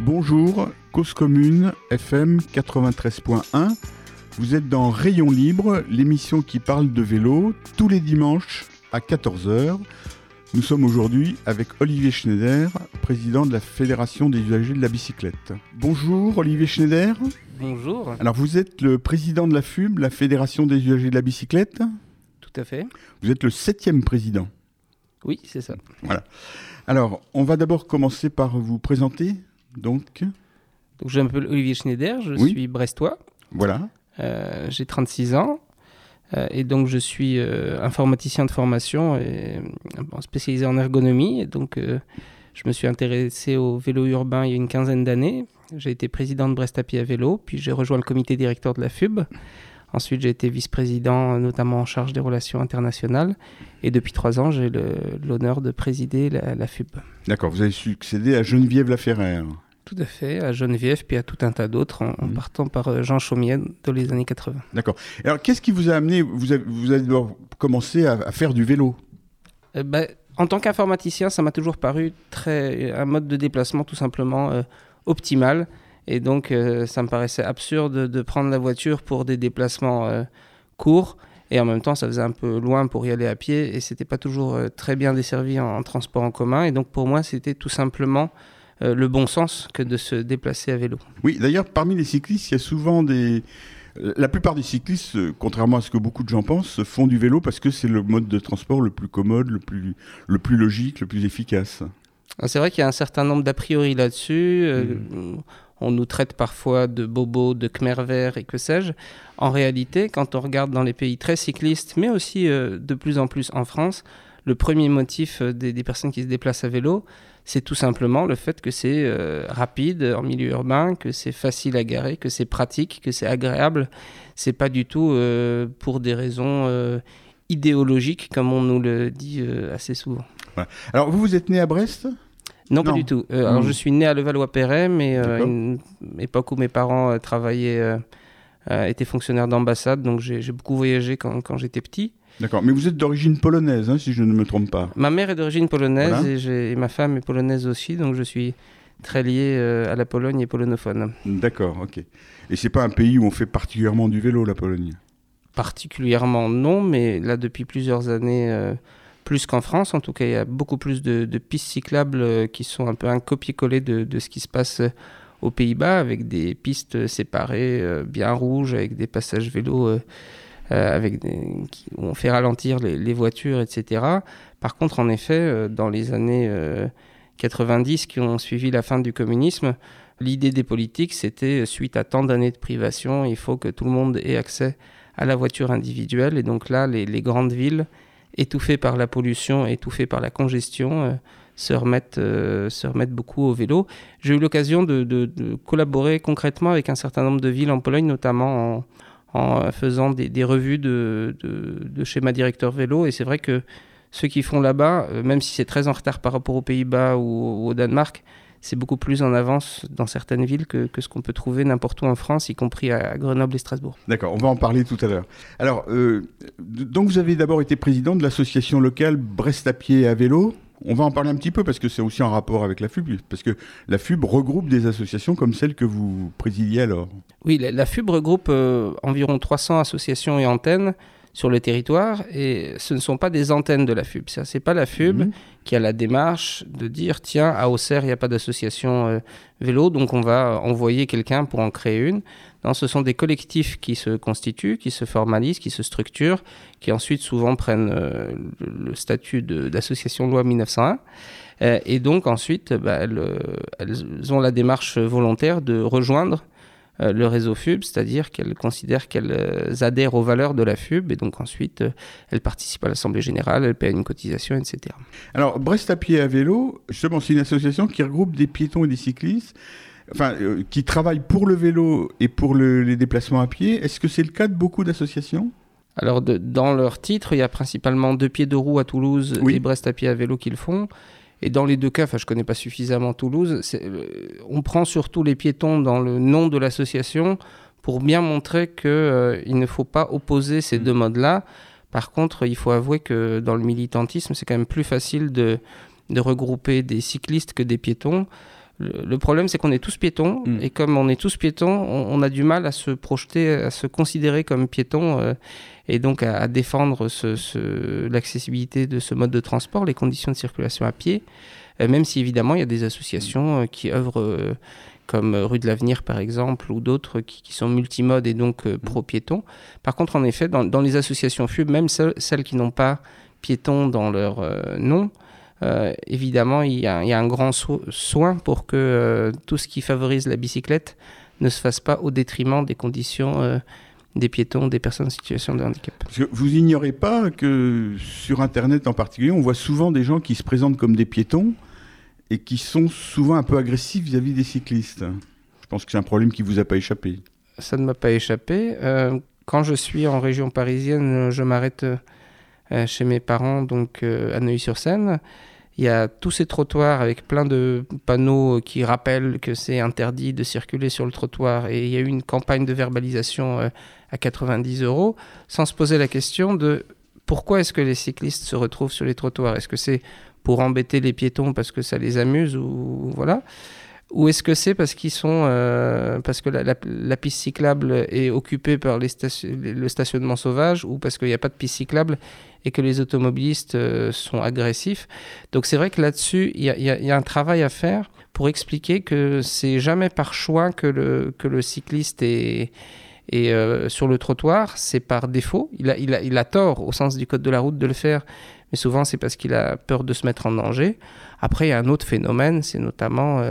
Bonjour, Cause Commune, FM 93.1. Vous êtes dans Rayon Libre, l'émission qui parle de vélo, tous les dimanches à 14h. Nous sommes aujourd'hui avec Olivier Schneider, président de la Fédération des usagers de la bicyclette. Bonjour Olivier Schneider. Bonjour. Alors vous êtes le président de la FUB, la Fédération des usagers de la bicyclette Tout à fait. Vous êtes le septième président. Oui, c'est ça. Voilà. Alors, on va d'abord commencer par vous présenter. Donc, Donc je m'appelle Olivier Schneider, je Oui. suis brestois, voilà. Euh, j'ai 36 ans euh, et donc je suis euh, informaticien de formation et spécialisé en ergonomie. Et donc je me suis intéressé au vélo urbain il y a une quinzaine d'années. J'ai été président de Brest à pied à vélo, puis j'ai rejoint le comité directeur de la FUB. Ensuite, j'ai été vice-président, notamment en charge des relations internationales. Et depuis trois ans, j'ai l'honneur de présider la, la FUB. D'accord, vous avez succédé à Geneviève Laferrère. Tout à fait, à Geneviève, puis à tout un tas d'autres, en, Mhm. partant par euh, Jean Chaumier dans les années 80. D'accord. Alors, qu'est-ce qui vous a amené Vous avez, vous avez d'abord commencé à, à faire du vélo? Euh, bah, en tant qu'informaticien, ça m'a toujours paru très, un mode de déplacement tout simplement euh, optimal. Et donc, euh, ça me paraissait absurde de, prendre la voiture pour des déplacements courts. Et en même temps, ça faisait un peu loin pour y aller à pied. Et c'était pas toujours très bien desservi en, en transport en commun. Et donc, pour moi, c'était tout simplement euh, le bon sens que de se déplacer à vélo. Oui, d'ailleurs, parmi les cyclistes, il y a souvent des. La plupart des cyclistes, euh, contrairement à ce que beaucoup de gens pensent, font du vélo parce que c'est le mode de transport le plus commode, le plus, le plus logique, le plus efficace. Ah, C'est vrai qu'il y a un certain nombre d'a priori là-dessus. euh, Mm. On nous traite parfois de bobos, de khmer verts et que sais-je. En réalité, quand on regarde dans les pays très cyclistes, mais aussi euh, de plus en plus en France, le premier motif des, des personnes qui se déplacent à vélo, c'est tout simplement le fait que c'est euh, rapide en milieu urbain, que c'est facile à garer, que c'est pratique, que c'est agréable. C'est pas du tout euh, pour des raisons euh, idéologiques, comme on nous le dit euh, assez souvent. Alors, vous, vous êtes né à Brest? Non, pas du tout. Euh, Alors, je suis né à Levallois-Perret, mais euh, une époque où mes parents euh, travaillaient, étaient fonctionnaires d'ambassade, donc j'ai j'ai beaucoup voyagé quand, quand j'étais petit. D'accord, mais vous êtes d'origine polonaise, hein, si je ne me trompe pas. Ma mère est d'origine polonaise Voilà. et, ma femme est polonaise aussi, donc je suis très lié euh, à la Pologne et polonophone. D'accord, ok. Et c'est pas un pays où on fait particulièrement du vélo, la Pologne? Particulièrement non, mais là depuis plusieurs années, euh, plus qu'en France, en tout cas, il y a beaucoup plus de, de pistes cyclables euh, qui sont un peu un copier-coller de, de ce qui se passe aux Pays-Bas, avec des pistes séparées, bien rouges, avec des passages vélos avec des- qui- où on fait ralentir les, les voitures, etc. Par contre, en effet, euh, dans les années euh, 90 qui ont suivi la fin du communisme, l'idée des politiques, c'était, euh, suite à tant d'années de privation, il faut que tout le monde ait accès à la voiture individuelle. Et donc là, les, les grandes villes, étouffées par la pollution, étouffées par la congestion, euh, se, remettent, euh, se remettent beaucoup au vélo. J'ai eu l'occasion de, de- de collaborer concrètement avec un certain nombre de villes en Pologne, notamment en, en faisant des, revues de, de, de schéma directeur vélo. Et c'est vrai que ceux qui font là-bas, euh, même si c'est très en retard par rapport aux Pays-Bas ou, au Danemark, c'est beaucoup plus en avance dans certaines villes que, que ce qu'on peut trouver n'importe où en France, y compris à Grenoble et Strasbourg. D'accord, on va en parler tout à l'heure. Alors, euh, donc vous avez d'abord été président de l'association locale Brest à pied à vélo. On va en parler un petit peu parce que c'est aussi en rapport avec la FUB, parce que la FUB regroupe des associations comme celle que vous présidiez alors. Oui, la, la FUB regroupe euh, environ 300 associations et antennes sur le territoire et ce ne sont pas des antennes de la FUB. Ce n'est pas la FUB. Qui a la démarche de dire tiens, à Auxerre, il n'y a pas d'association euh, vélo, donc on va envoyer quelqu'un pour en créer une. Non, ce sont des collectifs qui se constituent, qui se formalisent, qui se structurent, qui ensuite souvent prennent euh, le, statut d'association loi 1901. Euh, et donc ensuite, bah, elles, ont la démarche volontaire de rejoindre le réseau FUB, c'est-à-dire qu'elles considèrent qu'elles euh, adhèrent aux valeurs de la FUB, et donc ensuite euh, elles participent à l'Assemblée Générale, elles paient une cotisation, etc. Alors, Brest à pied à vélo, justement, c'est une association qui regroupe des piétons et des cyclistes, enfin, euh, qui travaillent pour le vélo et pour le- les déplacements à pied. Est-ce que c'est le cas de beaucoup d'associations? Alors, de- dans leur titre, il y a principalement deux pieds de roue à Toulouse Oui. et Brest à pied à vélo qui le font. Et dans les deux cas, enfin, je connais pas suffisamment Toulouse, euh, on prend surtout les piétons dans le nom de l'association pour bien montrer qu'il ne faut pas opposer ces Mm. deux modes-là. Par contre, il faut avouer que dans le militantisme, c'est quand même plus facile de, de regrouper des cyclistes que des piétons. Le, problème, c'est qu'on est tous piétons, mm. et comme on est tous piétons, on, a du mal à se projeter, à se considérer comme piétons, euh, et donc à, défendre ce, l'accessibilité de ce mode de transport, les conditions de circulation à pied, euh, même si évidemment il y a des associations euh, qui œuvrent comme Rue de l'Avenir par exemple, ou d'autres qui, sont multimodes et donc mm. pro-piétons. Par contre, en effet, dans, les associations FUB, même celles, qui n'ont pas piétons dans leur nom, euh, évidemment, il y, a, un grand soin pour que euh, tout ce qui favorise la bicyclette ne se fasse pas au détriment des conditions euh, des piétons, des personnes en situation de handicap. vous ignorez pas que sur Internet en particulier, on voit souvent des gens qui se présentent comme des piétons et qui sont souvent un peu agressifs vis-à-vis des cyclistes. Je pense que c'est un problème qui vous a pas échappé. Ça ne m'a pas échappé. quand je suis en région parisienne, je m'arrête chez mes parents, donc à Neuilly-sur-Seine. Il y a tous ces trottoirs avec plein de panneaux qui rappellent que c'est interdit de circuler sur le trottoir. Et il y a eu une campagne de verbalisation euh, à 90 euros, sans se poser la question de pourquoi est-ce que les cyclistes se retrouvent sur les trottoirs? Est-ce que c'est pour embêter les piétons parce que ça les amuse ou voilà? Ou est-ce que c'est parce qu'ils sont euh, parce que la, piste cyclable est occupée par les le stationnement sauvage ou parce qu'il n'y a pas de piste cyclable et que les automobilistes euh, sont agressifs Donc c'est vrai que là-dessus il y, a un travail à faire pour expliquer que c'est jamais par choix que le que le cycliste est et euh, sur le trottoir, c'est par défaut. Il a, il, a, il a tort au sens du code de la route de le faire, mais souvent c'est parce qu'il a peur de se mettre en danger. Après, il y a un autre phénomène, c'est notamment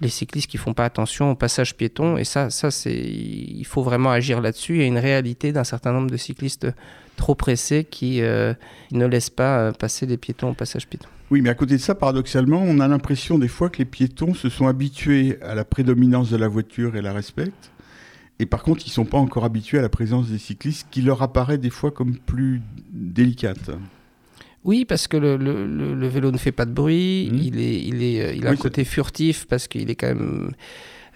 les cyclistes qui font pas attention au passage piéton. Et ça, ça c'est, il faut vraiment agir là-dessus. Il y a une réalité d'un certain nombre de cyclistes trop pressés qui euh, ne laissent pas euh, passer les piétons au passage piéton. Oui, mais à côté de ça, paradoxalement, on a l'impression des fois que les piétons se sont habitués à la prédominance de la voiture et la respectent. Et par contre, ils ne sont pas encore habitués à la présence des cyclistes qui leur apparaît des fois comme plus délicate. Oui, parce que le, le, le, vélo ne fait pas de bruit, mmh. il, est, il, est, euh, il a un côté furtif parce qu'il est quand même...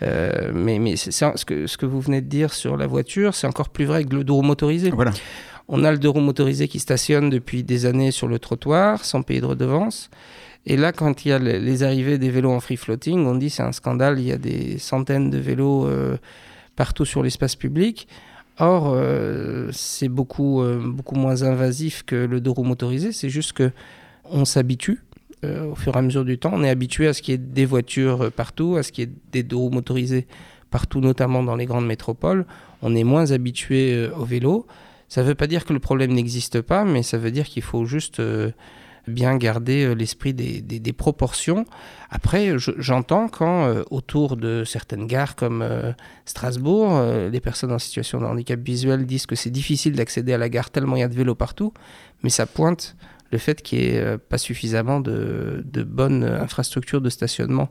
Euh, mais mais c'est, ce, que, ce que vous venez de dire sur la voiture, c'est encore plus vrai avec le roues motorisé. Voilà. On a le deux roues motorisé qui stationne depuis des années sur le trottoir sans payer de redevance. Et là, quand il y a les arrivées des vélos en free floating, on dit c'est un scandale, il y a des centaines de vélos euh, partout sur l'espace public. Or, euh, c'est beaucoup, euh, beaucoup moins invasif que le deux roues motorisé. C'est juste que on s'habitue au fur et à mesure du temps. On est habitué à ce qu'il y ait des voitures partout, à ce qu'il y ait des deux roues motorisés partout, notamment dans les grandes métropoles. On est moins habitué au vélo. Ça ne veut pas dire que le problème n'existe pas, mais ça veut dire qu'il faut juste bien garder euh, l'esprit des, proportions. Après, j'entends quand euh, autour de certaines gares comme euh, Strasbourg, les personnes en situation de handicap visuel disent que c'est difficile d'accéder à la gare tellement il y a de vélos partout, mais ça pointe le fait qu'il n'y ait pas suffisamment de, bonnes infrastructures de stationnement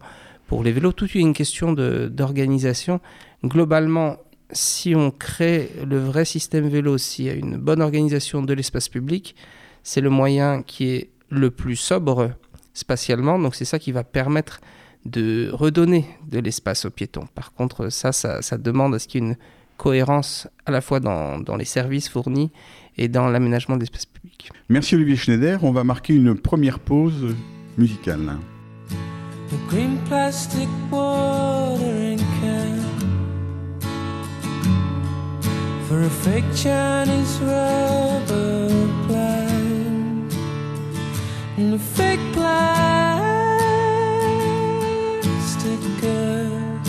pour les vélos. Tout est une question d'organisation. Globalement, si on crée le vrai système vélo, s'il y a une bonne organisation de l'espace public, c'est le moyen qui est le plus sobre spatialement. Donc c'est ça qui va permettre de redonner de l'espace aux piétons. Par contre, ça, ça, demande à ce qu'il y ait une cohérence à la fois dans, les services fournis et dans l'aménagement de l'espace public. Merci Olivier Schneider. On va marquer une première pause musicale. For a fake Chinese and a fake plastic girl.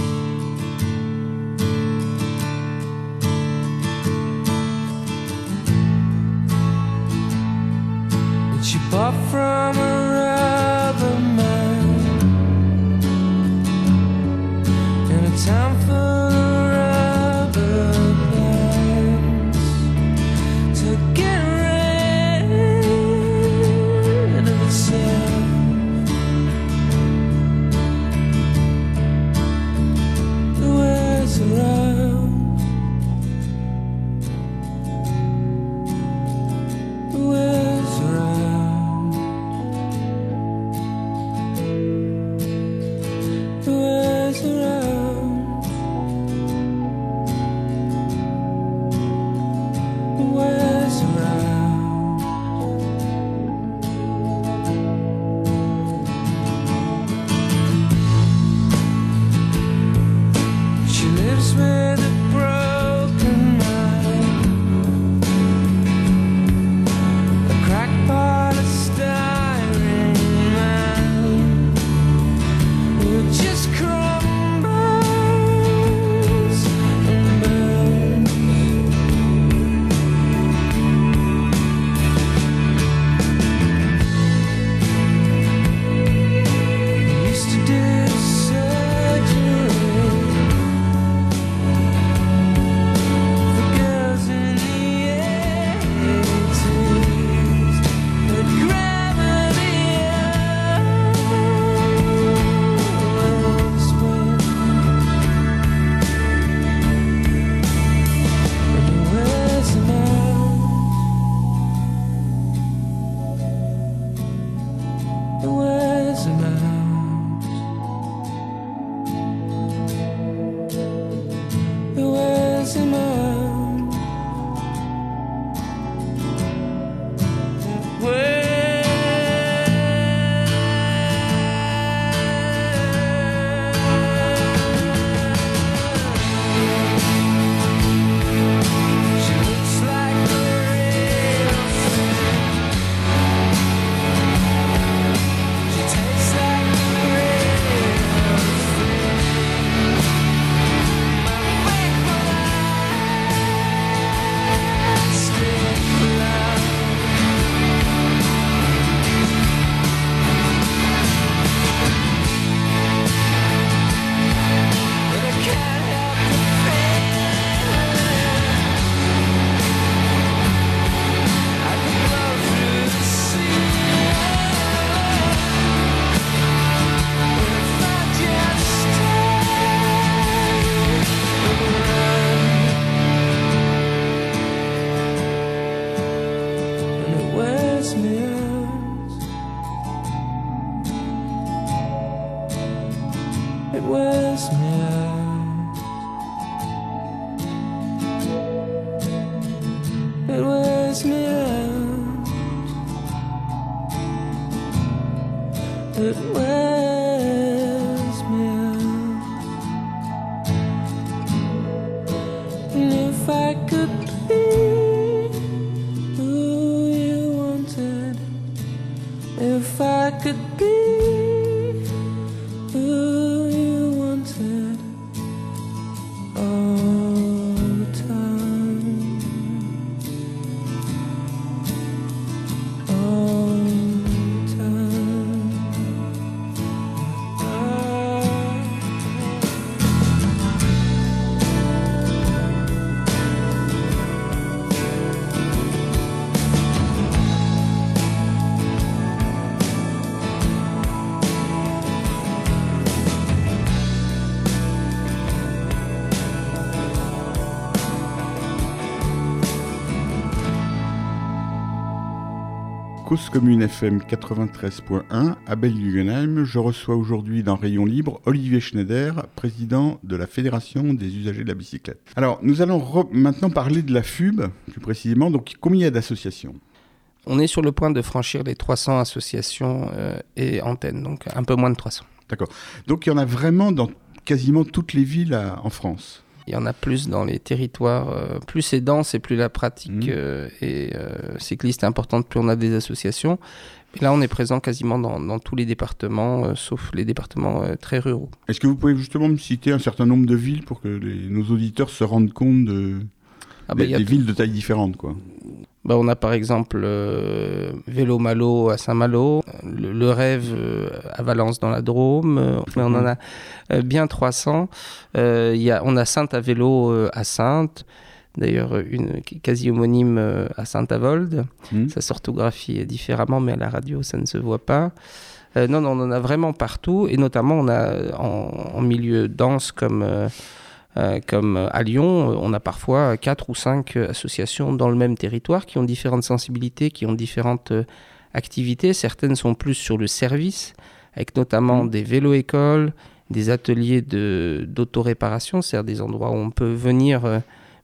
And she bought from a rubber man in a town full Cause Commune FM 93.1 à Belle-Guggenheim. Je reçois aujourd'hui dans Rayon Libre Olivier Schneider, président de la Fédération des usagers de la bicyclette. Alors, nous allons maintenant parler de la FUB, plus précisément. Donc, combien il y a d'associations? On est sur le point de franchir les 300 associations euh, et antennes, donc un peu moins de 300. Donc, il y en a vraiment dans quasiment toutes les villes à- en France. Il y en a plus dans les territoires, euh, plus c'est dense et plus la pratique Mhm. euh, euh, cycliste est importante, plus on a des associations. Là, on est présent quasiment dans, dans tous les départements, sauf les départements très ruraux. Est-ce que vous pouvez justement me citer un certain nombre de villes pour que les- nos auditeurs se rendent compte de, Ah bah, des, villes de taille différente quoi? Bah, on a par exemple euh, Vélo Malo à Saint-Malo, le, le Rêve euh, à Valence dans la Drôme, euh, mais on en a euh, bien 300. Euh, il y a, on a Sainte à Vélo euh, à Sainte, d'ailleurs une quasi homonyme euh, à Saint-Avold. Hmm Ça s'orthographie différemment, mais à la radio, ça ne se voit pas. Euh, non, non, on en a vraiment partout, et notamment on a euh, en, en milieu dense comme, euh, euh, comme à Lyon, euh, on a parfois quatre ou cinq euh, associations dans le même territoire qui ont différentes sensibilités, qui ont différentes euh, activités. Certaines sont plus sur le service, avec notamment Mhm. des vélos-écoles, des ateliers de- d'autoréparation, c'est-à-dire des endroits où on peut venir euh,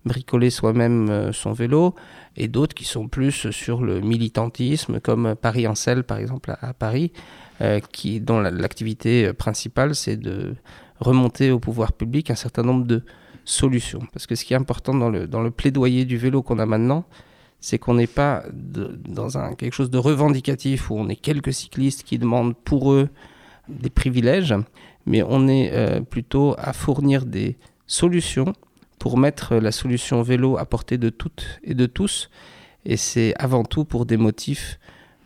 bricoler soi-même euh, son vélo, et d'autres qui sont plus sur le militantisme, comme Paris en selle, par exemple, à, à Paris, euh, qui, dont la- l'activité principale, c'est de remonter au pouvoir public un certain nombre de solutions. Parce que ce qui est important dans le, plaidoyer du vélo qu'on a maintenant, c'est qu'on n'est pas dans quelque chose de revendicatif où on est quelques cyclistes qui demandent pour eux des privilèges, mais on est euh, plutôt à fournir des solutions pour mettre la solution vélo à portée de toutes et de tous. Et c'est avant tout pour des motifs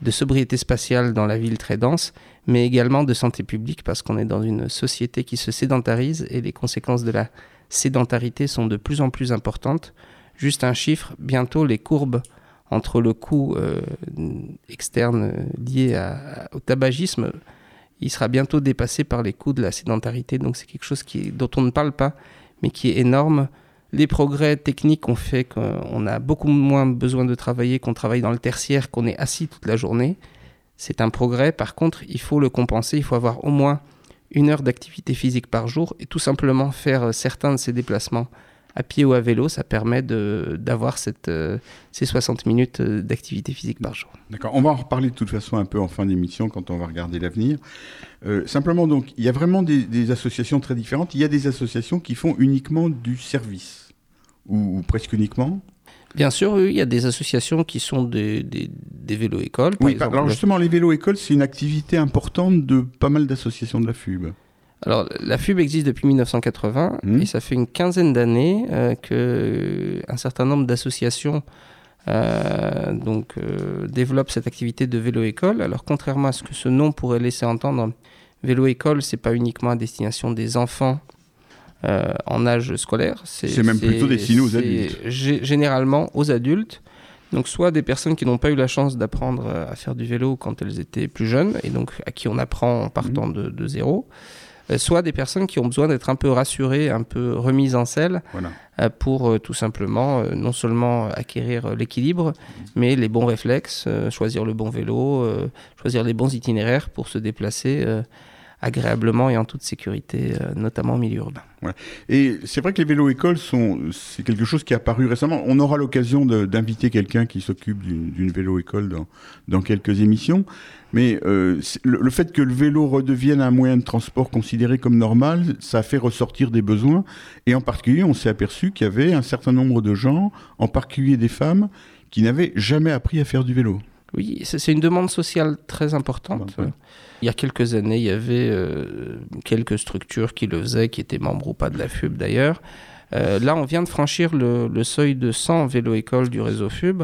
de sobriété spatiale dans la ville très dense, mais également de santé publique, parce qu'on est dans une société qui se sédentarise et les conséquences de la sédentarité sont de plus en plus importantes. Juste un chiffre, bientôt les courbes entre le coût euh, externe euh, lié au tabagisme, il sera bientôt dépassé par les coûts de la sédentarité. Donc c'est quelque chose dont on ne parle pas, mais qui est énorme. Les progrès techniques ont fait qu'on a beaucoup moins besoin de travailler, qu'on travaille dans le tertiaire, qu'on est assis toute la journée. C'est un progrès. Par contre, il faut le compenser. Il faut avoir au moins une heure d'activité physique par jour et tout simplement faire euh, certains de ces déplacements à pied ou à vélo. Ça permet d'avoir euh, ces 60 minutes euh, d'activité physique par jour. D'accord, on va en reparler de toute façon un peu en fin d'émission quand on va regarder l'avenir. Simplement donc, il y a vraiment des, associations très différentes. Il y a des associations qui font uniquement du service, ou presque uniquement. Bien sûr, oui, il y a des associations qui sont des, des, des vélos-écoles. par Oui, exemple. alors justement, les vélos-écoles, c'est une activité importante de pas mal d'associations de la FUB. Alors, la FUB existe depuis 1980 Mhm. et ça fait une quinzaine d'années euh, que un certain nombre d'associations euh, donc euh, développent cette activité de vélo-école. Alors, contrairement à ce que ce nom pourrait laisser entendre, vélo-école, c'est pas uniquement à destination des enfants euh, en âge scolaire. C'est même plutôt destiné aux adultes. gé- Généralement aux adultes. Donc soit des personnes qui n'ont pas eu la chance d'apprendre euh, à faire du vélo quand elles étaient plus jeunes et donc à qui on apprend en partant Mhm. de, de zéro, euh, soit des personnes qui ont besoin d'être un peu rassurées, un peu remises en selle Voilà. pour tout simplement non seulement acquérir l'équilibre, mais les bons réflexes, choisir le bon vélo, choisir les bons itinéraires pour se déplacer agréablement et en toute sécurité, euh, notamment au milieu urbain. Et c'est vrai que les vélos-écoles sont, c'est quelque chose qui est apparu récemment. On aura l'occasion d'inviter quelqu'un qui s'occupe d'une d'une vélo-école dans, dans quelques émissions. Mais euh, le fait que le vélo redevienne un moyen de transport considéré comme normal, ça a fait ressortir des besoins. Et en particulier, on s'est aperçu qu'il y avait un certain nombre de gens, en particulier des femmes, qui n'avaient jamais appris à faire du vélo. Oui, c'est une demande sociale très importante. Ouais, ouais. Il y a quelques années, il y avait euh, quelques structures qui le faisaient, qui étaient membres ou pas de la FUB d'ailleurs. Euh, là, on vient de franchir le, le seuil de 100 vélo-écoles du réseau FUB,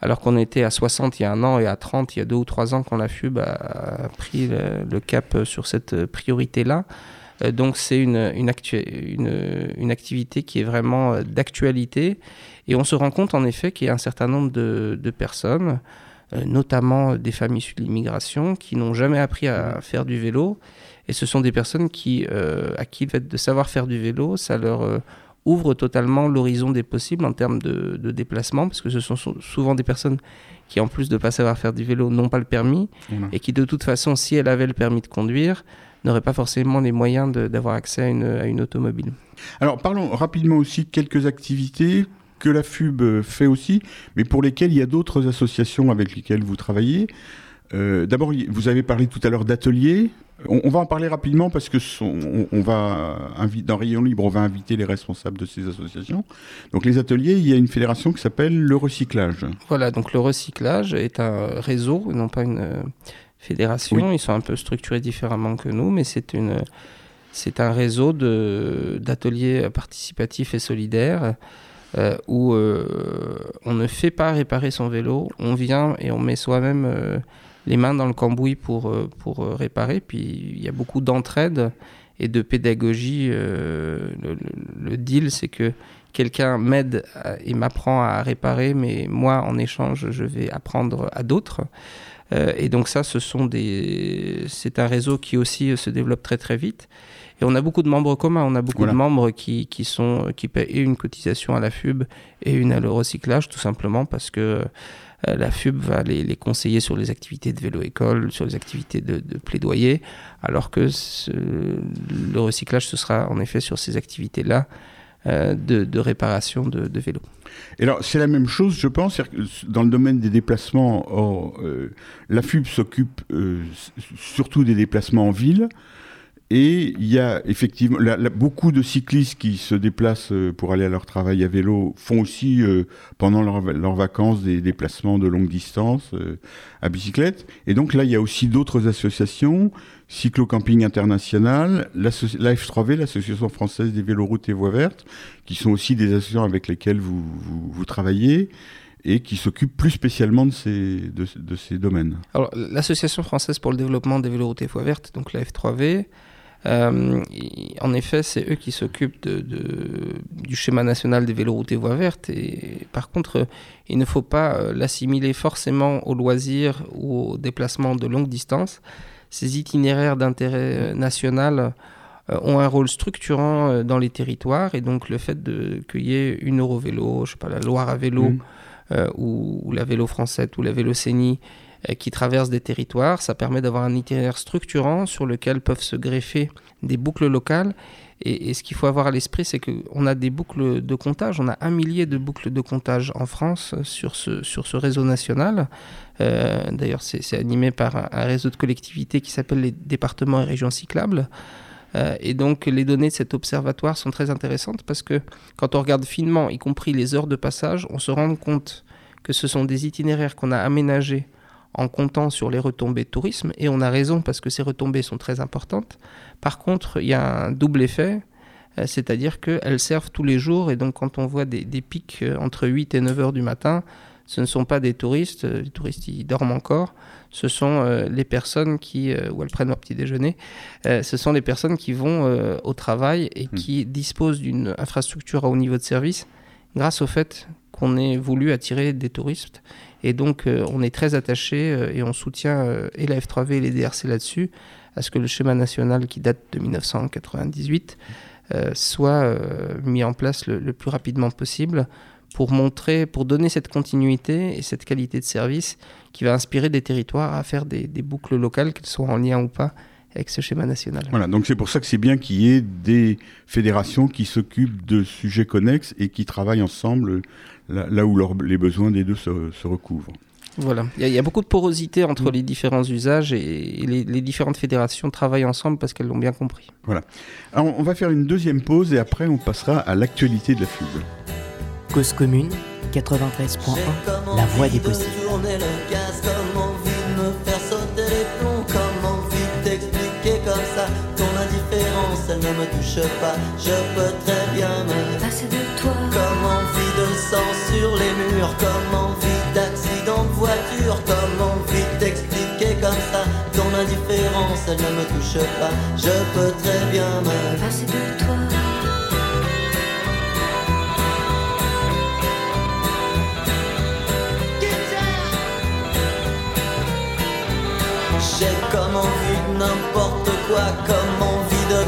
alors qu'on était à 60 il y a un an et à 30 il y a deux ou trois ans quand la FUB a, a pris le, le cap sur cette priorité-là. Euh, donc c'est une, une, actu- une, une activité qui est vraiment d'actualité. Et on se rend compte en effet qu'il y a un certain nombre de, de personnes, notamment des familles issues de l'immigration, qui n'ont jamais appris à faire du vélo. Et ce sont des personnes qui, euh, à qui le fait de savoir faire du vélo, ça leur euh, ouvre totalement l'horizon des possibles en termes de, de déplacement, parce que ce sont sou- souvent des personnes qui, en plus de ne pas savoir faire du vélo, n'ont pas le permis, et qui, de toute façon, si elles avaient le permis de conduire, n'auraient pas forcément les moyens d'avoir accès à une, à une automobile. Alors parlons rapidement aussi de quelques activités que la FUB euh, fait aussi, mais pour lesquelles il y a d'autres associations avec lesquelles vous travaillez. Euh, D'abord, vous avez parlé tout à l'heure d'ateliers. On, on va en parler rapidement parce que son- on, on va dans Rayon Libre, on va inviter les responsables de ces associations. Donc les ateliers, il y a une fédération qui s'appelle le recyclage. Voilà, donc le recyclage est un réseau, non pas une euh, fédération. Ils sont un peu structurés différemment que nous, mais c'est une c'est un réseau de d'ateliers participatifs et solidaires euh, où euh, on ne fait pas réparer son vélo, on vient et on met soi-même euh, les mains dans le cambouis pour pour réparer. Puis il y a beaucoup d'entraide et de pédagogie. le, deal, c'est que quelqu'un m'aide et m'apprend à réparer, mais moi, en échange, je vais apprendre à d'autres. Et donc ça, ce sont des, c'est un réseau qui aussi se développe très très vite. Et on a beaucoup de membres communs. On a beaucoup Voilà. de membres qui, qui sont qui paient et une cotisation à la FUB et une à le recyclage, tout simplement parce que euh, la FUB va les, les conseiller sur les activités de vélo-école, sur les activités de, de plaidoyer, alors que ce- le recyclage, ce sera en effet sur ces activités-là euh, de, de réparation de, de vélo. Et alors, c'est la même chose, je pense, dans le domaine des déplacements. Or, euh, la FUB s'occupe euh, surtout des déplacements en ville. Et il y a effectivement beaucoup de cyclistes qui se déplacent euh, pour aller à leur travail à vélo font aussi euh, pendant leurs vacances des déplacements de longue distance euh, à bicyclette. Et donc là, il y a aussi d'autres associations, Cyclo-Camping International, l'asso- la F3V, l'Association française des véloroutes et voies vertes, qui sont aussi des associations avec lesquelles vous, travaillez et qui s'occupent plus spécialement de ces, de ces domaines. Alors, l'Association française pour le développement des véloroutes et voies vertes, donc la F3V, euh, en effet, c'est eux qui s'occupent de, de- du schéma national des véloroutes et voies vertes. Et par contre, euh, il ne faut pas euh, l'assimiler forcément au loisir ou au déplacement de longue distance. Ces itinéraires d'intérêt national ont un rôle structurant dans les territoires. Et donc, le fait qu'il y ait une Eurovélo, je sais pas, la Loire à vélo, euh, ou, ou la vélo française ou la vélocénie qui traversent des territoires. Ça permet d'avoir un itinéraire structurant sur lequel peuvent se greffer des boucles locales. Et, ce qu'il faut avoir à l'esprit, c'est qu'on a des boucles de comptage. On a un millier de boucles de comptage en France sur ce, sur ce réseau national. Euh, D'ailleurs, c'est animé par un, un réseau de collectivités qui s'appelle les départements et régions cyclables. Euh, et donc, les données de cet observatoire sont très intéressantes parce que quand on regarde finement, y compris les heures de passage, on se rend compte que ce sont des itinéraires qu'on a aménagés en comptant sur les retombées de tourisme, et on a raison parce que ces retombées sont très importantes. Par contre, il y a un double effet, euh, c'est-à-dire qu'elles servent tous les jours, et donc quand on voit des, des pics euh, entre 8 et 9 heures du matin, ce ne sont pas des touristes, euh, les touristes ils dorment encore, ce sont euh, les personnes qui, euh, ou elles prennent leur petit déjeuner, euh, ce sont les personnes qui vont au travail et Hmm. qui disposent d'une infrastructure à haut niveau de service grâce au fait qu'on ait voulu attirer des touristes. Et donc, euh, on est très attaché euh, et on soutient euh, et la F3V et les DRC là-dessus, à ce que le schéma national qui date de 1998 euh, soit mis en place le, plus rapidement possible pour montrer, pour donner cette continuité et cette qualité de service qui va inspirer des territoires à faire des boucles locales, qu'elles soient en lien ou pas avec ce schéma national. Voilà, donc c'est pour ça que c'est bien qu'il y ait des fédérations qui s'occupent de sujets connexes et qui travaillent ensemble là, là où leur- les besoins des deux se, se recouvrent. Voilà, il y, a- il y a beaucoup de porosité entre Mm. les différents usages et, et les, les différentes fédérations travaillent ensemble parce qu'elles l'ont bien compris. Alors on va faire une deuxième pause et après on passera à l'actualité de la fugue. Cause commune 93.1 La voix des possibles. Me touche pas. Je peux très bien me Passer de toi, comme envie de sang sur les murs, comme envie d'accident de voiture, comme envie de t'expliquer comme ça ton indifférence, elle ne me touche pas. Je peux très bien me passer de toi. J'ai comme envie de n'importe quoi, comme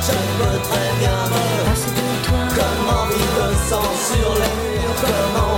Je peux très bien me Passer de toi, comme envie de sang sur les murs,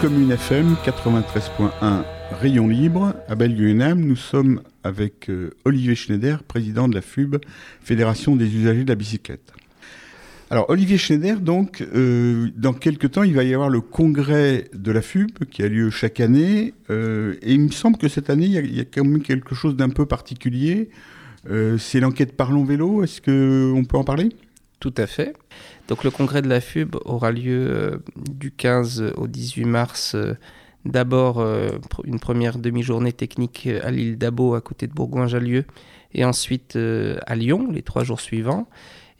commune FM 93.1 Rayon libre à Bellevue-Nam, nous sommes avec euh, Olivier Schneider, président de la FUB, Fédération des usagers de la bicyclette. Alors Olivier Schneider, donc, euh, dans quelques temps, il va y avoir le congrès de la FUB qui a lieu chaque année, euh, et il me semble que cette année, il y a, il y a quand même quelque chose d'un peu particulier. C'est l'enquête Parlons Vélo, est-ce qu'on peut en parler? Tout à fait. Donc le congrès de la FUB aura lieu euh, du 15 au 18 mars. euh, D'abord euh, une première demi-journée technique à l'île d'Abo à côté de Bourgoin-Jallieu et ensuite à Lyon les trois jours suivants.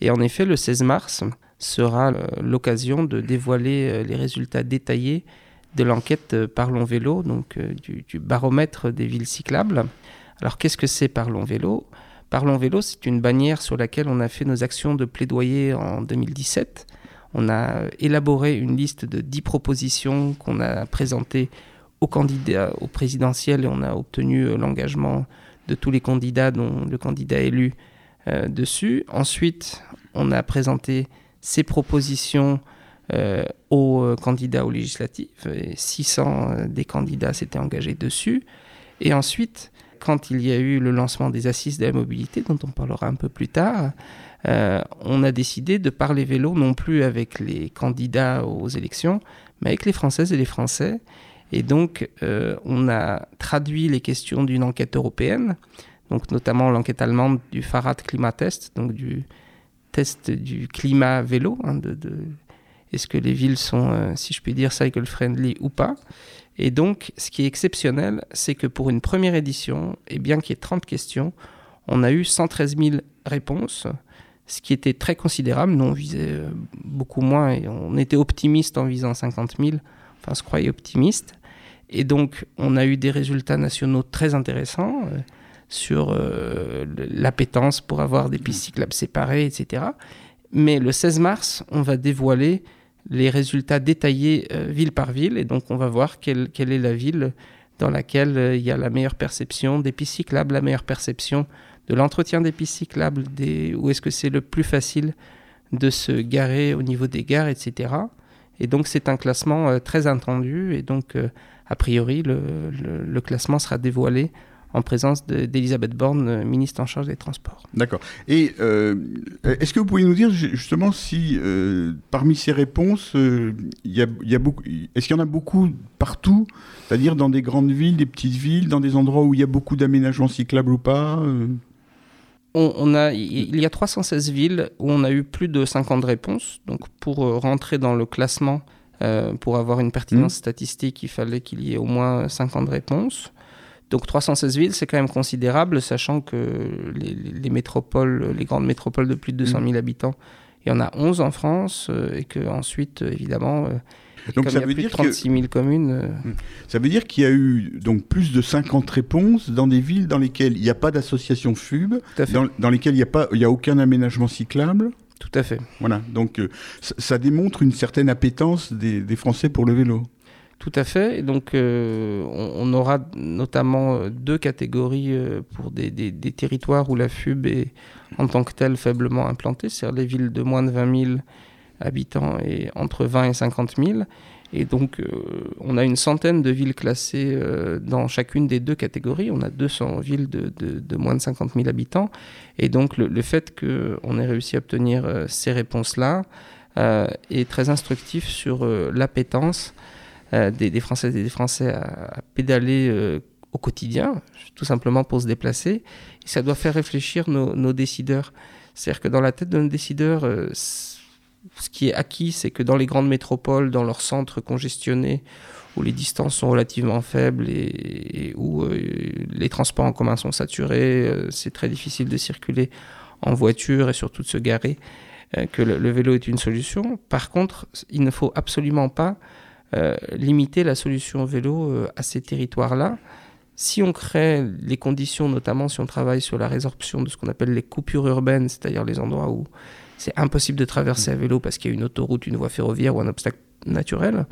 Et en effet le 16 mars sera l'occasion de dévoiler les résultats détaillés de l'enquête Parlons Vélo, donc du, du baromètre des villes cyclables. Alors qu'est-ce que c'est Parlons Vélo? Parlons Vélo, c'est une bannière sur laquelle on a fait nos actions de plaidoyer en 2017. On a élaboré une liste de 10 propositions qu'on a présentées aux candidats au présidentiel et on a obtenu euh, l'engagement de tous les candidats, dont le candidat élu euh, dessus. Ensuite, on a présenté ces propositions euh, aux candidats aux législatives et 600 euh, des candidats s'étaient engagés dessus. Et ensuite, quand il y a eu le lancement des assises de la mobilité, dont on parlera un peu plus tard, euh, on a décidé de parler vélo non plus avec les candidats aux élections, mais avec les Françaises et les Français. Et donc, euh, on a traduit les questions d'une enquête européenne, donc notamment l'enquête allemande du Fahrrad Klimatest, donc du test du climat vélo, hein, est-ce que les villes sont, euh, si je puis dire, cycle friendly ou pas. Et donc, ce qui est exceptionnel, c'est que pour une première édition, et bien qu'il y ait 30 questions, on a eu 113 000 réponses, ce qui était très considérable. Nous, on visait euh, beaucoup moins et on était optimiste en visant 50 000, enfin, on se croyait optimiste. Et donc, on a eu des résultats nationaux très intéressants euh, sur euh, l'appétence pour avoir des pistes cyclables séparées, etc. Mais le 16 mars, on va dévoiler les résultats détaillés euh, ville par ville. Et donc, on va voir quelle, quelle est la ville dans laquelle euh, il y a la meilleure perception des pistes cyclables, la meilleure perception de l'entretien des pistes cyclables, des, où est-ce que c'est le plus facile de se garer au niveau des gares, etc. Et donc c'est un classement euh, très attendu et donc a priori le- le classement sera dévoilé en présence de- d'Elisabeth Borne, euh, ministre en charge des Transports. D'accord. Et euh, est-ce que vous pouvez nous dire ju- justement si euh, parmi ces réponses, euh, y a, il y a beaucoup, est-ce qu'il y en a beaucoup partout, c'est-à-dire dans des grandes villes, des petites villes, dans des endroits où il y a beaucoup d'aménagements cyclables ou pas On, on a, il y a 316 villes où on a eu plus de 50 réponses. Donc pour rentrer dans le classement, pour avoir une pertinence statistique, il fallait qu'il y ait au moins 50 réponses. Donc 316 villes, c'est quand même considérable, sachant que les, les- les métropoles, les grandes métropoles de plus de 200 000 habitants, il y en a 11 en France, euh, et que ensuite, évidemment, euh, Donc ça il y a veut plus dire de que 36 000 communes, euh, ça veut dire qu'il y a eu donc plus de 50 réponses dans des villes dans lesquelles il n'y a pas d'association FUB, dans, dans lesquelles il n'y a pas, il y a aucun aménagement cyclable. Tout à fait. Voilà. Donc euh, ça, ça démontre une certaine appétence des, des Français pour le vélo. Tout à fait. Et donc, euh, on, aura notamment euh, deux catégories euh, pour des, territoires où la FUB est en tant que telle faiblement implantée, c'est-à-dire les villes de moins de 20 000 habitants et entre 20 et 50 000. Et donc, on a une centaine de villes classées dans chacune des deux catégories. On a 200 villes de, moins de 50 000 habitants. Et donc, le, fait qu'on ait réussi à obtenir ces réponses-là est très instructif sur l'appétence euh, des, Françaises et des Français à, pédaler euh, au quotidien, tout simplement pour se déplacer. Et ça doit faire réfléchir nos, décideurs. C'est-à-dire que dans la tête de nos décideurs, euh, ce qui est acquis, c'est que dans les grandes métropoles, dans leurs centres congestionnés, où les distances sont relativement faibles et, où euh, les transports en commun sont saturés, c'est très difficile de circuler en voiture et surtout de se garer, que le, vélo est une solution. Par contre, il ne faut absolument pas limiter la solution vélo euh, à ces territoires-là. Si on crée les conditions, notamment si on travaille sur la résorption de ce qu'on appelle les coupures urbaines, c'est-à-dire les endroits où c'est impossible de traverser à vélo parce qu'il y a une autoroute, une voie ferroviaire ou un obstacle naturel,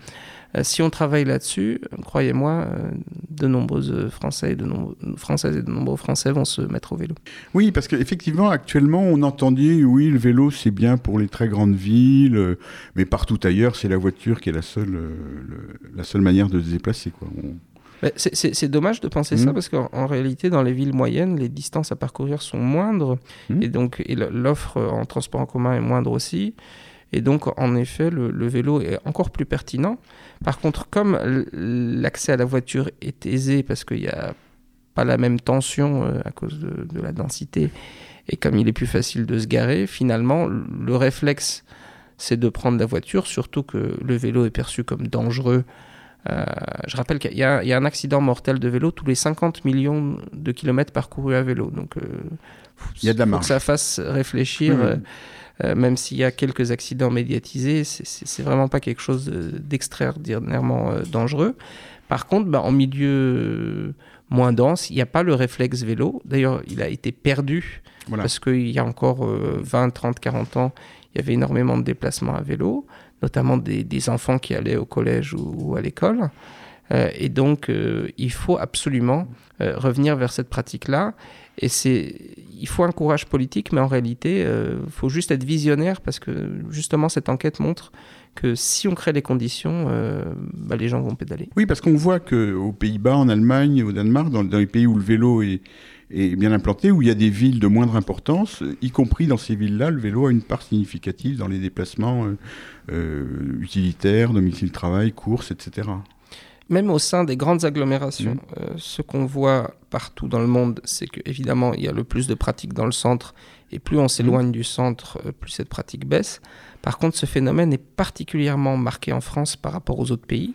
euh, si on travaille là-dessus, euh, croyez-moi, euh, de nombreuses Français et de nombreux- Françaises et de nombreux Français vont se mettre au vélo. Oui, parce qu'effectivement, actuellement, on entendait, oui, le vélo, c'est bien pour les très grandes villes, euh, mais partout ailleurs, c'est la voiture qui est la seule, euh, le- la seule manière de se déplacer. Quoi. On- Mais C'est dommage de penser ça parce qu'en en réalité, dans les villes moyennes, les distances à parcourir sont moindres Mhm. et donc l'offre en transport en commun est moindre aussi. Et donc, en effet, le, le vélo est encore plus pertinent. Par contre, comme l'accès à la voiture est aisé parce qu'il n'y a pas la même tension euh, à cause de, de la densité et comme il est plus facile de se garer, finalement, le réflexe, c'est de prendre la voiture, surtout que le vélo est perçu comme dangereux euh, je rappelle qu'il y, a il y a un accident mortel de vélo tous les 50 millions de kilomètres parcourus à vélo. Donc, euh, Il y a de la faut marge. que ça fasse réfléchir, même s'il y a quelques accidents médiatisés, c'est- vraiment pas quelque chose de- d'extraordinairement euh, dangereux. Par contre, bah, en milieu euh, moins dense, il n'y a pas le réflexe vélo. D'ailleurs, il a été perdu Voilà. parce qu'il y a encore euh, 20, 30, 40 ans, il y avait énormément de déplacements à vélo, notamment des, des enfants qui allaient au collège ou, ou à l'école. Euh, et donc, euh, il faut absolument euh, revenir vers cette pratique-là. Et c'est, il faut un courage politique, mais en réalité, il faut juste être visionnaire parce que justement, cette enquête montre que si on crée les conditions, euh, bah, les gens vont pédaler. Oui, parce qu'on voit qu'aux Pays-Bas, en Allemagne, au Danemark, dans, les pays où le vélo est, bien implanté, où il y a des villes de moindre importance, y compris dans ces villes-là, le vélo a une part significative dans les déplacements euh, euh, utilitaires, domicile-travail, courses, etc. Même au sein des grandes agglomérations, Mhm. euh, ce qu'on voit partout dans le monde, c'est qu'évidemment, il y a le plus de pratiques dans le centre, et plus on s'éloigne du centre, euh, plus cette pratique baisse. Par contre, ce phénomène est particulièrement marqué en France par rapport aux autres pays,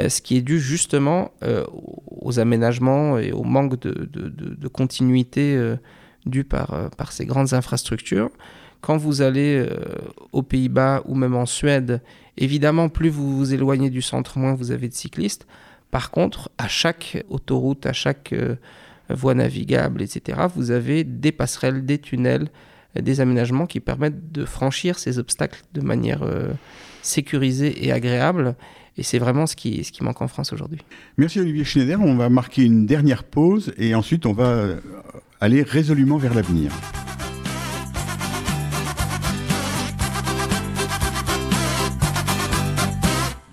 euh, ce qui est dû justement euh, aux aménagements et au manque de, de- de- de continuité dû par, par ces grandes infrastructures. Quand vous allez aux Pays-Bas ou même en Suède, évidemment, plus vous vous éloignez du centre, moins vous avez de cyclistes. Par contre, à chaque autoroute, à chaque euh, voie navigable, etc., vous avez des passerelles, des tunnels, des aménagements qui permettent de franchir ces obstacles de manière euh, sécurisée et agréable. Et c'est vraiment ce qui, ce qui manque en France aujourd'hui. Merci Olivier Schneider. On va marquer une dernière pause et ensuite on va euh, aller résolument vers l'avenir.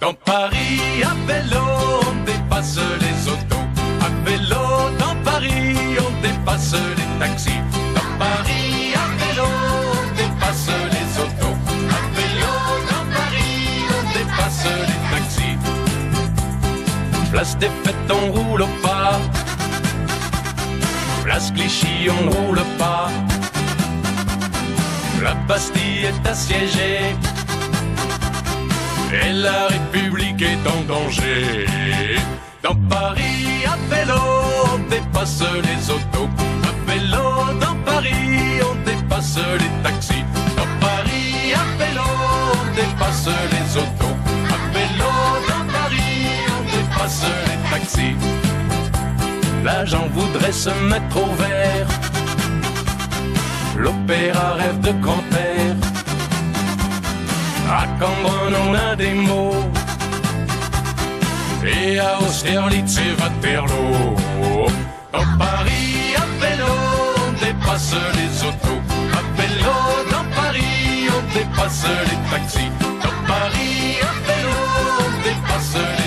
Dans Paris, à vélo, on dépasse les autos. À vélo, dans Paris, on dépasse les taxis. Dans Paris, à vélo, on dépasse les autos. À vélo, dans Paris, on dépasse les taxis. Place des fêtes, on roule pas. Place Clichy, on roule pas. La Bastille est assiégée. Et la République est en danger. Dans Paris, à vélo, on dépasse les autos. À vélo, dans Paris, on dépasse les taxis. Dans Paris, à vélo, on dépasse les autos. À vélo, dans Paris, on dépasse les taxis. L'agent voudrait se mettre au vert. L'opéra rêve de grand-père. À Cambronne, on a des mots. Et à Austerlitz et Waterloo. Dans Paris, à vélo, on dépasse les autos. À vélo, dans Paris, on dépasse les taxis. Dans Paris, à vélo, on dépasse les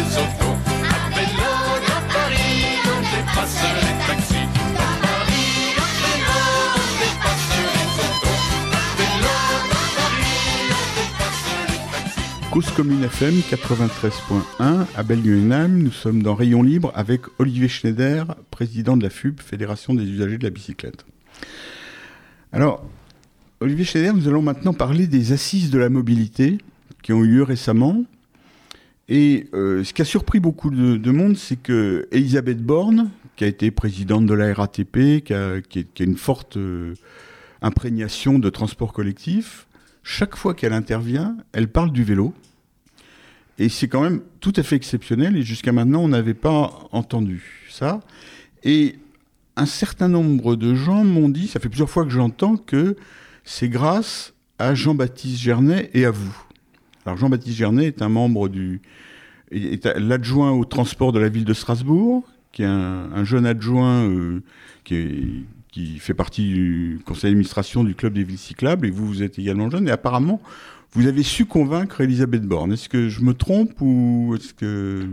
Cause Commune FM 93.1 à Belle-Lunam, nous sommes dans Rayon Libre avec Olivier Schneider, président de la FUB, Fédération des usagers de la bicyclette. Alors, Olivier Schneider, nous allons maintenant parler des assises de la mobilité qui ont eu lieu récemment. Et euh, ce qui a surpris beaucoup de, de monde, c'est que Elisabeth Borne, qui a été présidente de la RATP, qui a une forte euh, imprégnation de transport collectif, chaque fois qu'elle intervient, elle parle du vélo. Et c'est quand même tout à fait exceptionnel. Et jusqu'à maintenant, on n'avait pas entendu ça. Et un certain nombre de gens m'ont dit, ça fait plusieurs fois que j'entends, que c'est grâce à Jean-Baptiste Gernet et à vous. Alors Jean-Baptiste Gernet est un membre du... est l'adjoint au transport de la ville de Strasbourg, qui est un, un jeune adjoint euh, qui, qui fait partie du conseil d'administration du club des villes cyclables, et vous, vous êtes également jeune, et apparemment, vous avez su convaincre Elisabeth Borne. Est-ce que je me trompe ou est-ce que...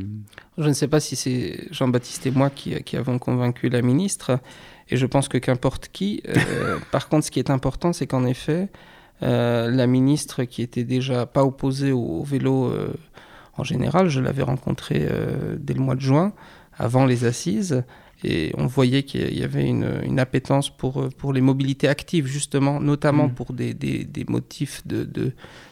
Je ne sais pas si c'est Jean-Baptiste et moi qui, qui avons convaincu la ministre, et je pense que qu'importe qui. euh, par contre, ce qui est important, c'est qu'en effet, euh, la ministre qui était déjà pas opposée au, au vélo euh, en général, je l'avais rencontrée dès le mois de juin, avant les assises, et on voyait qu'il y avait une, une appétence pour, euh, pour les mobilités actives, justement, notamment Mhm. pour des, des, des motifs de, de,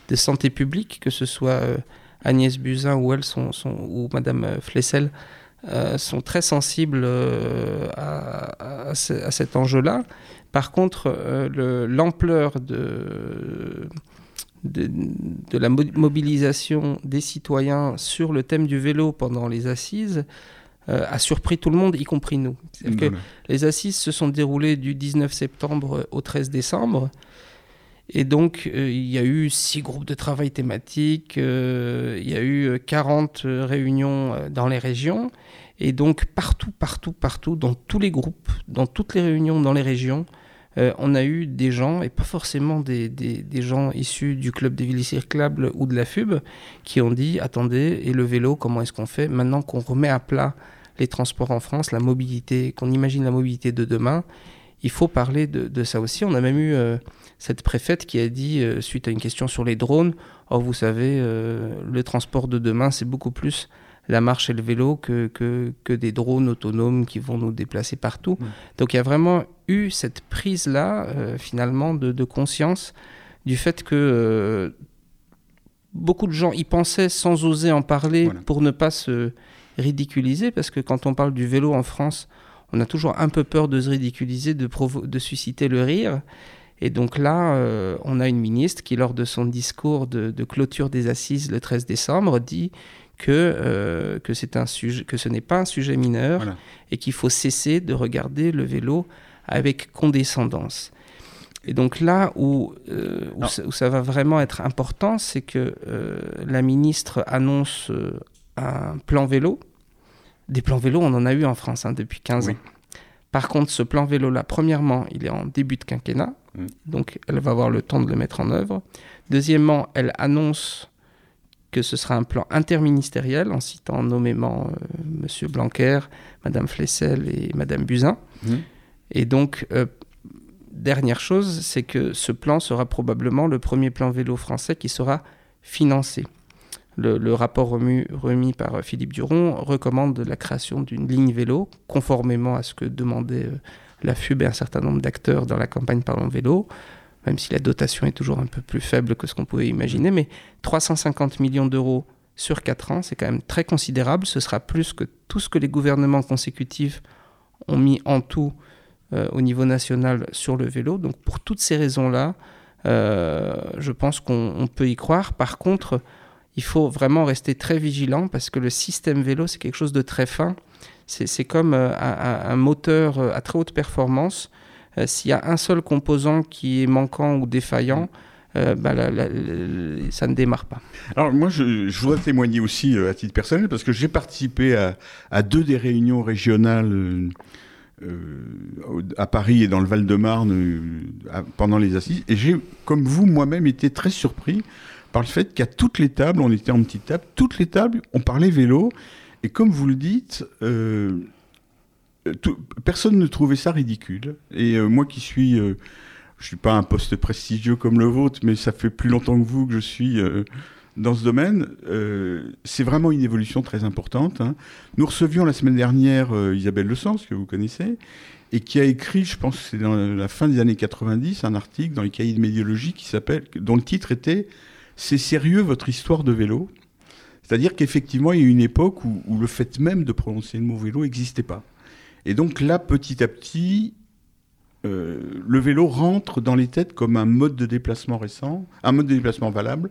de santé publique, que ce soit euh, Agnès Buzyn ou elle sont, sont- ou Madame euh, Flessel euh, sont très sensibles euh, à, à ce- à cet enjeu-là. Par contre, euh, le- l'ampleur de, de, de la mo- mobilisation des citoyens sur le thème du vélo pendant les assises euh, a surpris tout le monde, y compris nous. Que les assises se sont déroulées du 19 septembre au 13 décembre. Et donc, euh, il y a eu six groupes de travail thématiques, euh, il y a eu euh, 40 euh, réunions dans les régions. Et donc, partout, partout, partout, dans tous les groupes, dans toutes les réunions dans les régions, euh, on a eu des gens, et pas forcément des, des- des gens issus du club des villes cyclables ou de la FUB, qui ont dit attendez, et le vélo, comment est-ce qu'on fait? Maintenant qu'on remet à plat les transports en France, la mobilité, qu'on imagine la mobilité de demain, il faut parler de, de ça aussi. On a même eu euh, cette préfète qui a dit, euh, suite à une question sur les drones, oh, vous savez, euh, le transport de demain, c'est beaucoup plus la marche et le vélo que, que, que des drones autonomes qui vont nous déplacer partout. Mm. Donc il y a vraiment eu cette prise-là, finalement, de, de conscience du fait que beaucoup de gens y pensaient sans oser en parler Voilà. pour ne pas se ridiculiser, parce que quand on parle du vélo en France, on a toujours un peu peur de se ridiculiser, de, de susciter le rire. Et donc là, euh, on a une ministre qui, lors de son discours de, de clôture des assises le 13 décembre, dit que, euh, que, c'est un sujet, que ce n'est pas un sujet mineur Voilà. et qu'il faut cesser de regarder le vélo avec condescendance. Et donc là où, euh, où, ça, où ça va vraiment être important, c'est que euh, la ministre annonce un plan vélo. Des plans vélo, on en a eu en France hein, depuis 15 Oui. ans. Par contre, ce plan vélo-là, premièrement, il est en début de quinquennat, Mm. donc elle va avoir le temps de le mettre en œuvre. Deuxièmement, elle annonce que ce sera un plan interministériel en citant nommément euh, Monsieur Blanquer, Madame Flessel et Madame Buzyn. Mhm. Et donc, euh, dernière chose, c'est que ce plan sera probablement le premier plan vélo français qui sera financé. Le, rapport remis, par euh, Philippe Duron recommande la création d'une ligne vélo, conformément à ce que demandait euh, la FUB et un certain nombre d'acteurs dans la campagne Parlons Vélo, même si la dotation est toujours un peu plus faible que ce qu'on pouvait imaginer. Mais 350 millions d'euros sur 4 ans, c'est quand même très considérable. Ce sera plus que tout ce que les gouvernements consécutifs ont mis en tout euh, au niveau national sur le vélo. Donc pour toutes ces raisons-là, je pense qu'on on peut y croire. Par contre, il faut vraiment rester très vigilant parce que le système vélo, c'est quelque chose de très fin. C'est comme euh, un, moteur euh, à très haute performance. Euh, S'il y a un seul composant qui est manquant ou défaillant, bah, ça ne démarre pas. Alors moi, je, voudrais témoigner aussi à titre personnel parce que j'ai participé à, deux des réunions régionales à Paris et dans le Val-de-Marne pendant les assises. Et j'ai, comme vous, moi-même, été très surpris par le fait qu'à toutes les tables, on était en petite table, toutes les tables, on parlait vélo. Et comme vous le dites, euh, tout- personne ne trouvait ça ridicule. Et euh, moi qui suis... euh, je suis pas un poste prestigieux comme le vôtre, mais ça fait plus longtemps que vous que je suis euh, dans ce domaine. Euh, c'est vraiment une évolution très importante. hein. Nous recevions la semaine dernière euh, Isabelle Le Sens, que vous connaissez, et qui a écrit, je pense c'est dans la fin des années 90, un article dans les cahiers de médiologie qui dont le titre était C'est sérieux votre histoire de vélo? C'est-à-dire qu'effectivement, il y a eu une époque où, le fait même de prononcer le mot vélo n'existait pas. Et donc là, petit à petit, euh, le vélo rentre dans les têtes comme un mode de déplacement récent, un mode de déplacement valable.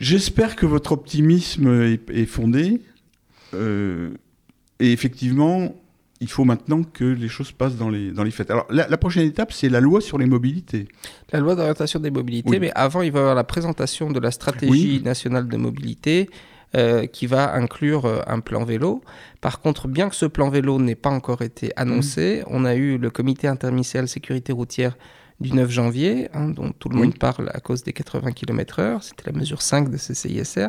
J'espère que votre optimisme est, est fondé. Euh, et effectivement, il faut maintenant que les choses passent dans les, dans les faits. Alors, la, la prochaine étape, c'est la loi sur les mobilités. La loi d'orientation des mobilités, Oui. mais avant, il va y avoir la présentation de la stratégie Oui. nationale de mobilité euh, qui va inclure euh, un plan vélo. Par contre, bien que ce plan vélo n'ait pas encore été annoncé, Mmh. on a eu le comité interministériel sécurité routière du 9 janvier, hein, dont tout le Oui. monde parle à cause des 80 km/h. C'était la mesure 5 de ce CISR.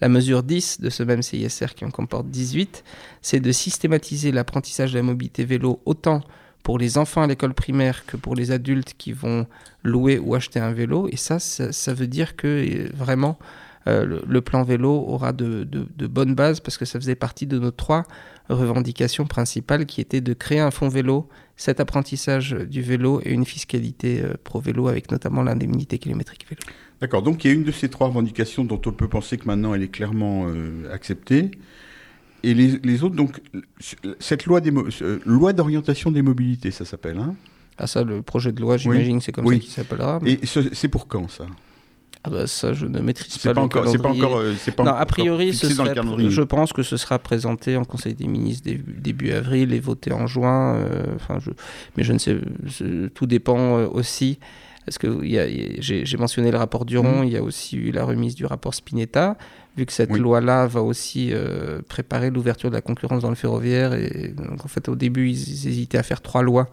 La mesure 10 de ce même CISR qui en comporte 18, c'est de systématiser l'apprentissage de la mobilité vélo autant pour les enfants à l'école primaire que pour les adultes qui vont louer ou acheter un vélo. Et ça, ça, ça veut dire que euh, vraiment, euh, le, le plan vélo aura de, de- de bonnes bases parce que ça faisait partie de nos trois revendications principales qui étaient de créer un fonds vélo, cet apprentissage du vélo et une fiscalité euh, pro vélo avec notamment l'indemnité kilométrique vélo. D'accord. Donc, il y a une de ces trois revendications dont on peut penser que maintenant elle est clairement euh, acceptée. Et les, les autres, donc, cette loi, des mo- loi d'orientation des mobilités, ça s'appelle. Hein? Ah ça, le projet de loi, j'imagine, c'est comme Oui. ça qu'il s'appellera. mais- Et ce- c'est pour quand ça? Ah bah, ça, je ne maîtrise pas pas le encore. C'est pas encore. euh, pas non, a priori, ce serait- je pense que ce sera présenté en Conseil des ministres début, début avril et voté en juin. euh, enfin, je, mais je ne sais, tout dépend euh, aussi. Parce que j'ai mentionné le rapport Duron, il y a aussi eu la remise du rapport Spinetta. Vu que cette. Oui. loi-là va aussi euh, préparer l'ouverture de la concurrence dans le ferroviaire, et donc en fait au début ils, ils hésitaient à faire trois lois,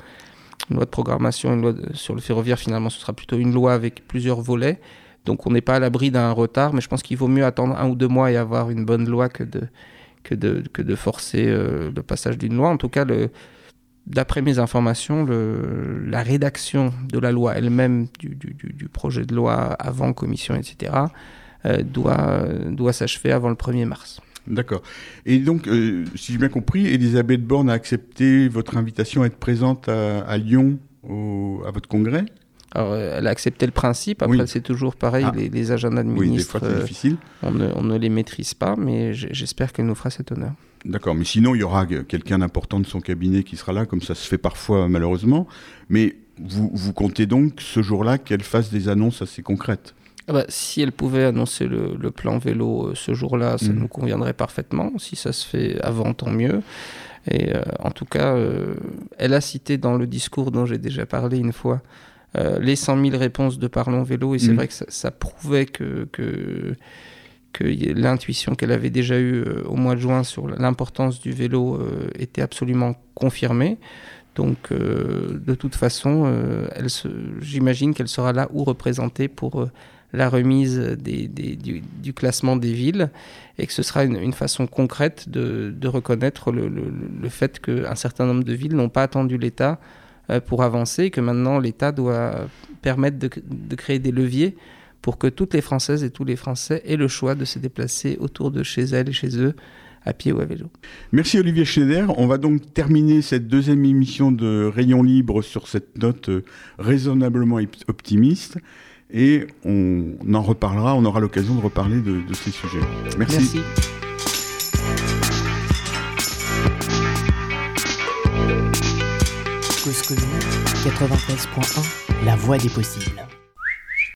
une loi de programmation, une loi de- sur le ferroviaire. Finalement, ce sera plutôt une loi avec plusieurs volets. Donc on n'est pas à l'abri d'un retard, mais je pense qu'il vaut mieux attendre un ou deux mois et avoir une bonne loi que de, que de, que de forcer euh, le passage d'une loi. En tout cas, d'après mes informations, la rédaction de la loi elle-même, du, projet de loi avant commission, etc., euh, doit, doit s'achever avant le 1er mars. D'accord. Et donc, euh, si j'ai bien compris, Elisabeth Borne a accepté votre invitation à être présente à, Lyon à votre congrès? Alors, euh, elle a accepté le principe. Après, Oui. c'est toujours pareil, Ah. les, les agendas de Oui, des ministres, fois c'est euh, difficile. on, ne, on ne les maîtrise pas, mais j'espère qu'elle nous fera cet honneur. D'accord, mais sinon il y aura quelqu'un d'important de son cabinet qui sera là, comme ça se fait parfois malheureusement. Mais vous, vous comptez donc ce jour-là qu'elle fasse des annonces assez concrètes. Ah bah, si elle pouvait annoncer le, le plan vélo euh, ce jour-là, ça Mhm. nous conviendrait parfaitement. Si ça se fait avant, tant mieux. Et euh, en tout cas, euh, elle a cité dans le discours dont j'ai déjà parlé une fois euh, les 100 000 réponses de Parlons Vélo. Et c'est Mhm. vrai que ça, ça prouvait que, que, l'intuition qu'elle avait déjà eue euh, au mois de juin sur l'importance du vélo euh, était absolument confirmée. Donc, euh, de toute façon, elle j'imagine qu'elle sera là ou représentée pour la remise des, des- du, du classement des villes et que ce sera une, une façon concrète de, de reconnaître le, le- le fait qu'un certain nombre de villes n'ont pas attendu l'État pour avancer que maintenant l'État doit permettre de, de créer des leviers pour que toutes les Françaises et tous les Français aient le choix de se déplacer autour de chez elles et chez eux, à pied ou à vélo. Merci Olivier Schneider. On va donc terminer cette deuxième émission de Rayon Libre sur cette note euh, raisonnablement op- optimiste. Et on en reparlera, on aura l'occasion de reparler de, de ces sujets. Merci. Merci. Cause commune 93.1, la voix des possibles.